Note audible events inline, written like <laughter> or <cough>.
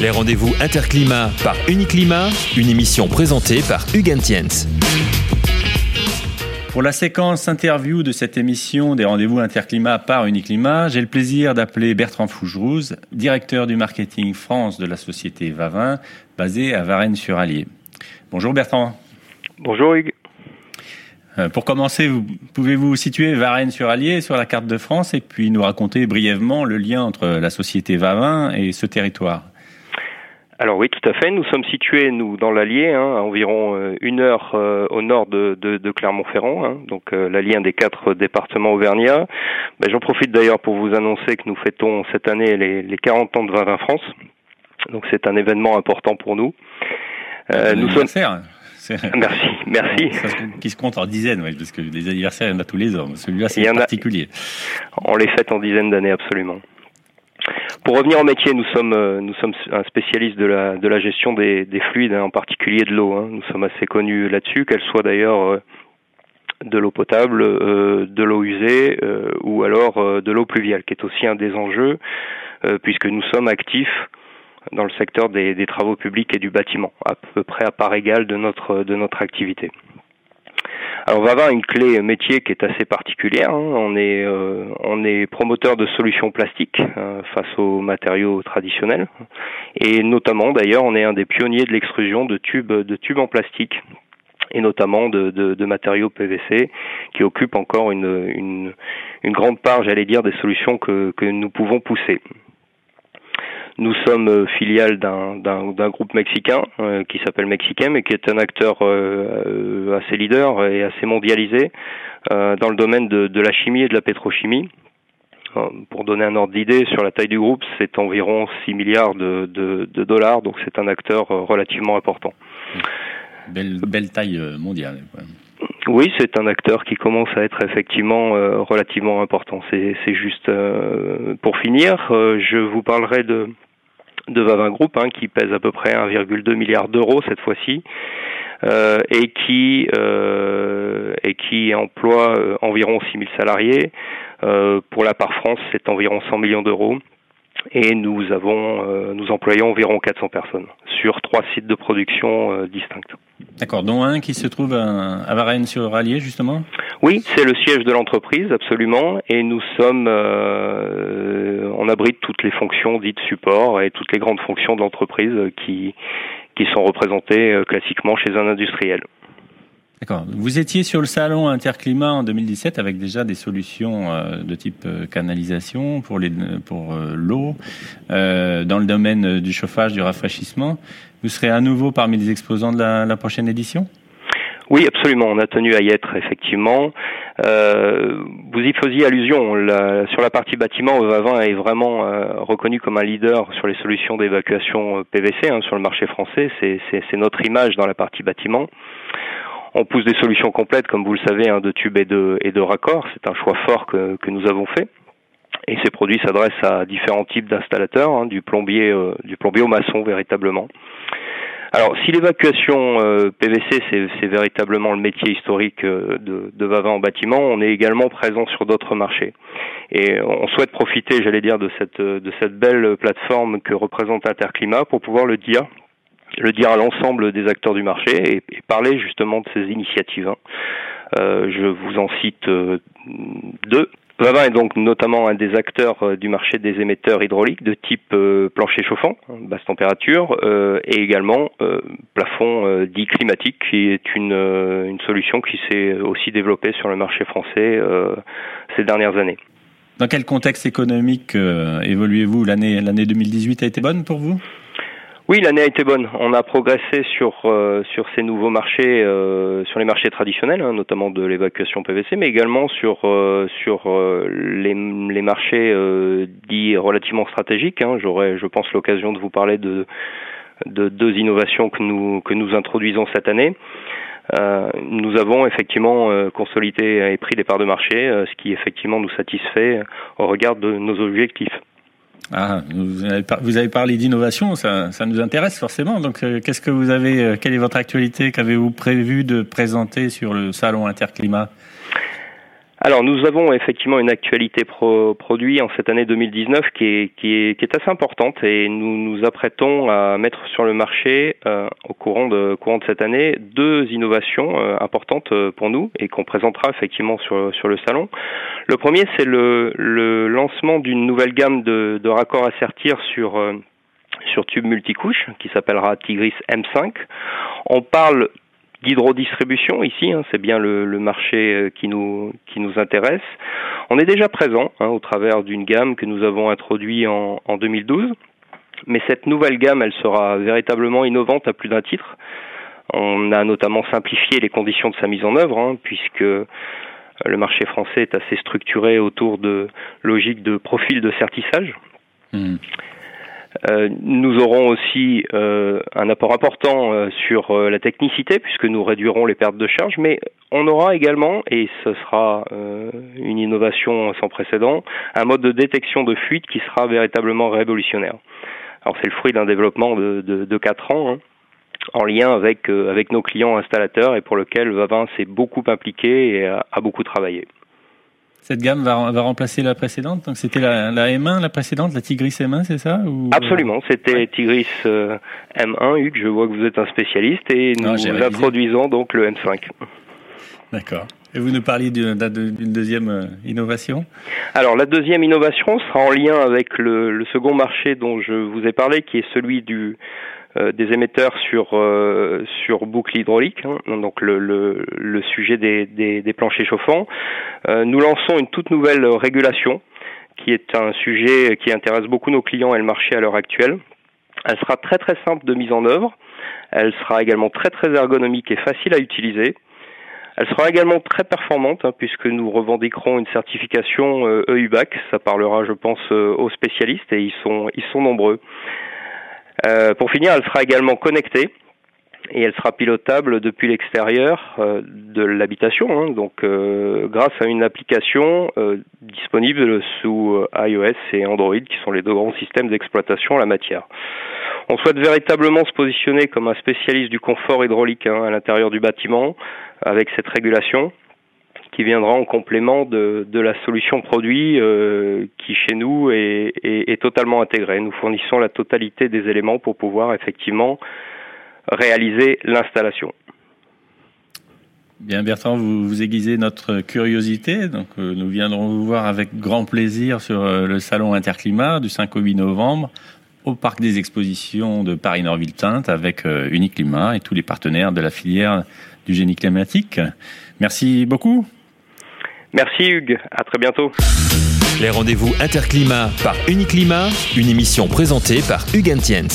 Les rendez-vous Interclimat par Uniclimat, une émission présentée par Hugues Tiens. Pour la séquence interview de cette émission des rendez-vous Interclimat par Uniclimat, j'ai le plaisir d'appeler Bertrand Fougerouz, directeur du marketing France de la société Vavin, basée à Varennes-sur-Allier. Bonjour Bertrand. Bonjour Hugues. Euh, pour commencer, pouvez-vous situer Varennes-sur-Allier sur la carte de France et puis nous raconter brièvement le lien entre la société Vavin et ce territoire? Alors oui, tout à fait. Nous sommes situés, nous, dans l'Allier, hein, à environ euh, une heure euh, au nord de, Clermont-Ferrand, hein, donc l'Allier, un des quatre départements auvergnats. Ben, j'en profite d'ailleurs pour vous annoncer que nous fêtons cette année les, les 40 ans de Vavin France. Donc c'est un événement important pour nous. nous sommes <laughs> Merci, merci. qui se compte en dizaines, parce que les anniversaires, il y en a tous les ans. Celui-là, c'est particulier. On les fête en dizaines d'années, absolument. Pour revenir au métier, nous sommes euh, nous sommes un spécialiste de la de la gestion des, des fluides, hein, en particulier de l'eau. Hein. Nous sommes assez connus là-dessus, qu'elle soit d'ailleurs euh, de l'eau potable, euh, de l'eau usée ou alors de l'eau pluviale, qui est aussi un des enjeux, puisque nous sommes actifs dans le secteur des, des, travaux publics et du bâtiment, à peu près à part égale de notre, de notre activité. Alors Vava a une clé métier qui est assez particulière. Hein. On est euh, on est promoteur de solutions plastiques euh, face aux matériaux traditionnels et notamment d'ailleurs on est un des pionniers de l'extrusion de tubes de tubes en plastique et notamment de, de, de, matériaux PVC qui occupent encore une, une, une grande part, j'allais dire, des solutions que, que nous pouvons pousser. Nous sommes euh, filiale d'un groupe mexicain euh, qui s'appelle Mexicain et qui est un acteur euh, assez leader et assez mondialisé dans le domaine de, de, la chimie et de la pétrochimie. Pour donner un ordre d'idée sur la taille du groupe, c'est environ 6 milliards de, de, de dollars, donc c'est un acteur relativement important. Belle, belle taille mondiale. Oui, c'est un acteur qui commence à être effectivement relativement important. C'est juste. pour finir, je vous parlerai de de Vavin Group, hein, qui pèse à peu près 1,2 milliard d'euros cette fois-ci, euh, et qui euh, et qui emploie euh, environ 6 000 salariés. pour la part France, c'est environ 100 millions d'euros. Et nous avons, nous employons environ 400 personnes sur trois sites de production distincts. D'accord, dont un qui se trouve à Varennes-sur-Allier, justement? Oui, c'est le siège de l'entreprise, absolument, et nous sommes, euh, on abrite toutes les fonctions dites support et toutes les grandes fonctions de l'entreprise qui, sont représentées euh, classiquement chez un industriel. D'accord. Vous étiez sur le salon Interclimat en 2017 avec déjà des solutions euh, de type canalisation pour pour l'eau dans le domaine du chauffage, du rafraîchissement. Vous serez à nouveau parmi les exposants de la, prochaine édition? Oui, absolument. On a tenu à y être, effectivement. Euh, vous y faisiez allusion. sur la partie bâtiment, Vavin est vraiment euh, reconnu comme un leader sur les solutions d'évacuation euh, PVC hein, sur le marché français. C'est notre image dans la partie bâtiment. On pousse des solutions complètes, comme vous le savez, hein, de tubes et de, raccords. C'est un choix fort que, nous avons fait. Et ces produits s'adressent à différents types d'installateurs, hein, du plombier, du plombier au maçon véritablement. Alors, si l'évacuation euh, PVC, c'est véritablement le métier historique euh, de, de Vavin en bâtiment, on est également présent sur d'autres marchés. Et on souhaite profiter, j'allais dire, de cette, de cette belle plateforme que représente Interclimat pour pouvoir le dire le dire à l'ensemble des acteurs du marché et, parler justement de ces initiatives. Hein. Euh, je vous en cite deux. Vavin est donc notamment un des acteurs euh, du marché des émetteurs hydrauliques de type euh, plancher chauffant, hein, basse température, euh, et également plafond dit climatique, qui est une, solution qui s'est aussi développée sur le marché français ces dernières années. Dans quel contexte économique évoluez-vous? L'année 2018 a été bonne pour vous? Oui, l'année a été bonne. On a progressé sur euh, sur ces nouveaux marchés, euh, sur les marchés traditionnels, hein, notamment de l'évacuation PVC, mais également sur euh, sur les, les marchés dits relativement stratégiques. Hein. J'aurai, je pense, l'occasion de vous parler de de deux innovations que nous que nous introduisons cette année. nous avons effectivement consolidé et pris des parts de marché, ce qui effectivement nous satisfait au regard de nos objectifs. Ah, vous avez, parlé d'innovation, ça, nous intéresse forcément. Donc, euh, qu'est-ce que vous avez, euh, quelle est votre actualité? Qu'avez-vous prévu de présenter sur le salon Interclimat? Alors nous avons effectivement une actualité pro produit en cette année 2019 qui est, qui, est, qui est assez importante et nous nous apprêtons à mettre sur le marché euh, au courant de, courant de cette année deux innovations euh, importantes euh, pour nous et qu'on présentera effectivement sur, sur le salon. Le premier c'est le, le lancement d'une nouvelle gamme de, de raccords à sertir sur sur tube multicouche qui s'appellera Tigris M5. On parle d'hydrodistribution ici, hein, c'est bien le, marché euh, qui nous, qui nous intéresse. On est déjà présent hein, au travers d'une gamme que nous avons introduite en, en 2012, mais cette nouvelle gamme, elle sera véritablement innovante à plus d'un titre. On a notamment simplifié les conditions de sa mise en œuvre, hein, puisque le marché français est assez structuré autour de logiques de profil de certissage. Mmh. Euh, nous aurons aussi euh, un apport important euh, sur la technicité puisque nous réduirons les pertes de charge, mais on aura également, et ce sera une innovation sans précédent, un mode de détection de fuite qui sera véritablement révolutionnaire. Alors c'est le fruit d'un développement de, de, de 4 ans. Hein, en lien avec, avec nos clients installateurs et pour lequel Vavin s'est beaucoup impliqué et a beaucoup travaillé. Cette gamme va, va remplacer la précédente. Donc c'était la, la, M1, la précédente, la Tigris M1, c'est ça ou... Absolument, c'était Tigris euh, M1. Hugues, je vois que vous êtes un spécialiste et nous introduisons donc le M5. D'accord. Et vous nous parliez d'une deuxième euh, innovation? Alors la deuxième innovation sera en lien avec le, le, second marché dont je vous ai parlé, qui est celui du des émetteurs sur euh, boucle hydraulique, hein, donc le, sujet des, planchers chauffants. Euh, nous lançons une toute nouvelle régulation qui est un sujet qui intéresse beaucoup nos clients et le marché à l'heure actuelle. Elle sera très très simple de mise en œuvre. Elle sera également très très ergonomique et facile à utiliser. Elle sera également très performante hein, puisque nous revendiquerons une certification euh, EUBAC. Ça parlera, je pense, aux spécialistes et ils sont nombreux. Euh, pour finir, elle sera également connectée et elle sera pilotable depuis l'extérieur euh, de l'habitation, hein, donc euh, grâce à une application disponible sous iOS et Android, qui sont les deux grands systèmes d'exploitation en la matière. On souhaite véritablement se positionner comme un spécialiste du confort hydraulique hein, à l'intérieur du bâtiment avec cette régulation qui viendra en complément de, de la solution produit euh, qui chez nous est, est, totalement intégrée. Nous fournissons la totalité des éléments pour pouvoir effectivement réaliser l'installation. Bien Bertrand, vous, aiguisez notre curiosité, donc euh, nous viendrons vous voir avec grand plaisir sur euh, le salon Interclimat du 5 au 8 novembre au parc des expositions de Paris-Nord-Ville-Tinte avec Uniclimat et tous les partenaires de la filière du génie climatique. Merci beaucoup. Merci Hugues, à très bientôt. Les rendez-vous Interclimat par Uniclimat, une émission présentée par Hugues Entiens.